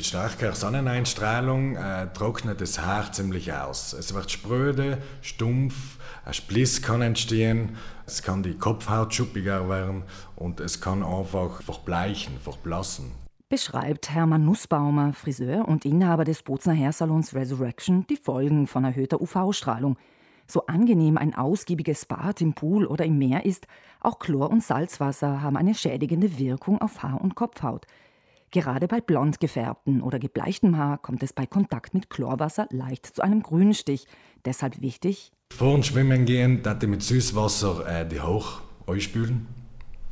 Mit starker Sonneneinstrahlung äh, trocknet das Haar ziemlich aus. Es wird spröde, stumpf, ein Spliss kann entstehen, es kann die Kopfhaut schuppiger werden und es kann einfach verbleichen, verblassen. Beschreibt Hermann Nussbaumer, Friseur und Inhaber des Bozner Hairsalons Resurrection, die Folgen von erhöhter UV-Strahlung. So angenehm ein ausgiebiges Bad im Pool oder im Meer ist, auch Chlor- und Salzwasser haben eine schädigende Wirkung auf Haar- und Kopfhaut. Gerade bei blond gefärbtem oder gebleichtem Haar kommt es bei Kontakt mit Chlorwasser leicht zu einem Grünstich. Deshalb wichtig. Vor dem Schwimmen gehen, dass mit Süßwasser äh, die hoch ausspülen.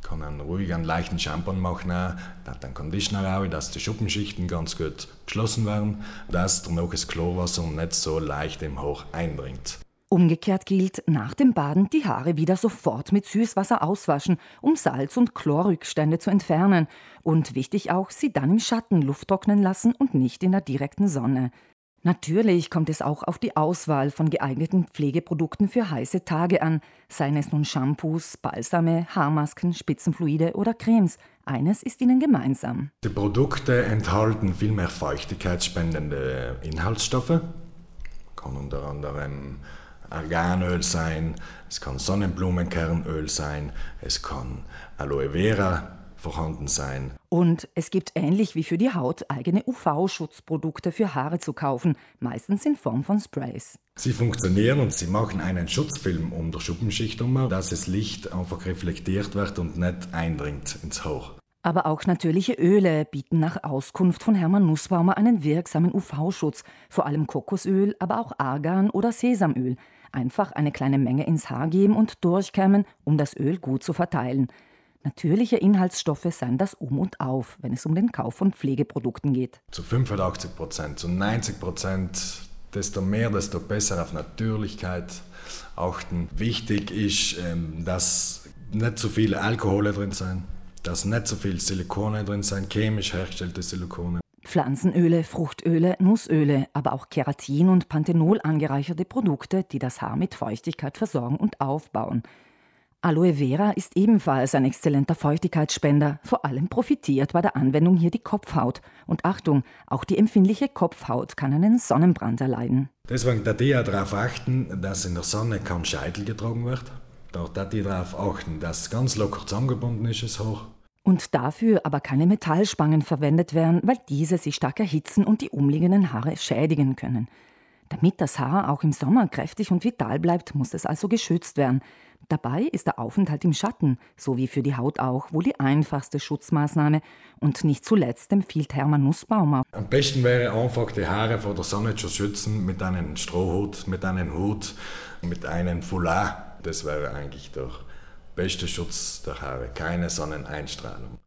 Kann einen ruhig einen leichten Shampoo machen, dass den Conditioner auch, dass die Schuppenschichten ganz gut geschlossen werden, dass danach das Chlorwasser nicht so leicht im Hoch eindringt. Umgekehrt gilt, nach dem Baden die Haare wieder sofort mit Süßwasser auswaschen, um Salz- und Chlorrückstände zu entfernen. Und wichtig auch, sie dann im Schatten lufttrocknen lassen und nicht in der direkten Sonne. Natürlich kommt es auch auf die Auswahl von geeigneten Pflegeprodukten für heiße Tage an, seien es nun Shampoos, Balsame, Haarmasken, Spitzenfluide oder Cremes. Eines ist ihnen gemeinsam. Die Produkte enthalten viel mehr feuchtigkeitsspendende Inhaltsstoffe, kann unter anderem Arganöl sein, es kann Sonnenblumenkernöl sein, es kann Aloe Vera vorhanden sein. Und es gibt ähnlich wie für die Haut eigene UV-Schutzprodukte für Haare zu kaufen, meistens in Form von Sprays. Sie funktionieren und sie machen einen Schutzfilm um der Schuppenschicht um, dass das Licht einfach reflektiert wird und nicht eindringt ins Haar. Aber auch natürliche Öle bieten nach Auskunft von Hermann Nussbaumer einen wirksamen UV-Schutz, vor allem Kokosöl, aber auch Argan oder Sesamöl. Einfach eine kleine Menge ins Haar geben und durchkämmen, um das Öl gut zu verteilen. Natürliche Inhaltsstoffe seien das Um und Auf, wenn es um den Kauf von Pflegeprodukten geht. Zu 85 Prozent, zu 90 Prozent, desto mehr, desto besser auf Natürlichkeit achten. Wichtig ist, ähm, dass nicht zu viele Alkohole drin sind, dass nicht zu viel Silikone drin sind, chemisch hergestellte Silikone. Pflanzenöle, Fruchtöle, Nussöle, aber auch Keratin und Panthenol angereicherte Produkte, die das Haar mit Feuchtigkeit versorgen und aufbauen. Aloe Vera ist ebenfalls ein exzellenter Feuchtigkeitsspender. Vor allem profitiert bei der Anwendung hier die Kopfhaut. Und Achtung, auch die empfindliche Kopfhaut kann einen Sonnenbrand erleiden. Deswegen darf ich darauf achten, dass in der Sonne kaum Scheitel getragen wird. Da darf ich darauf achten, dass ganz locker zusammengebunden ist, das Haar und dafür aber keine Metallspangen verwendet werden, weil diese sich stark erhitzen und die umliegenden Haare schädigen können. Damit das Haar auch im Sommer kräftig und vital bleibt, muss es also geschützt werden. Dabei ist der Aufenthalt im Schatten, so wie für die Haut auch, wohl die einfachste Schutzmaßnahme. Und nicht zuletzt empfiehlt Hermann Nussbaumer. Am besten wäre einfach, die Haare vor der Sonne zu schützen mit einem Strohhut, mit einem Hut, mit einem Foulard. Das wäre eigentlich der beste Schutz der Haare, keine Sonneneinstrahlung.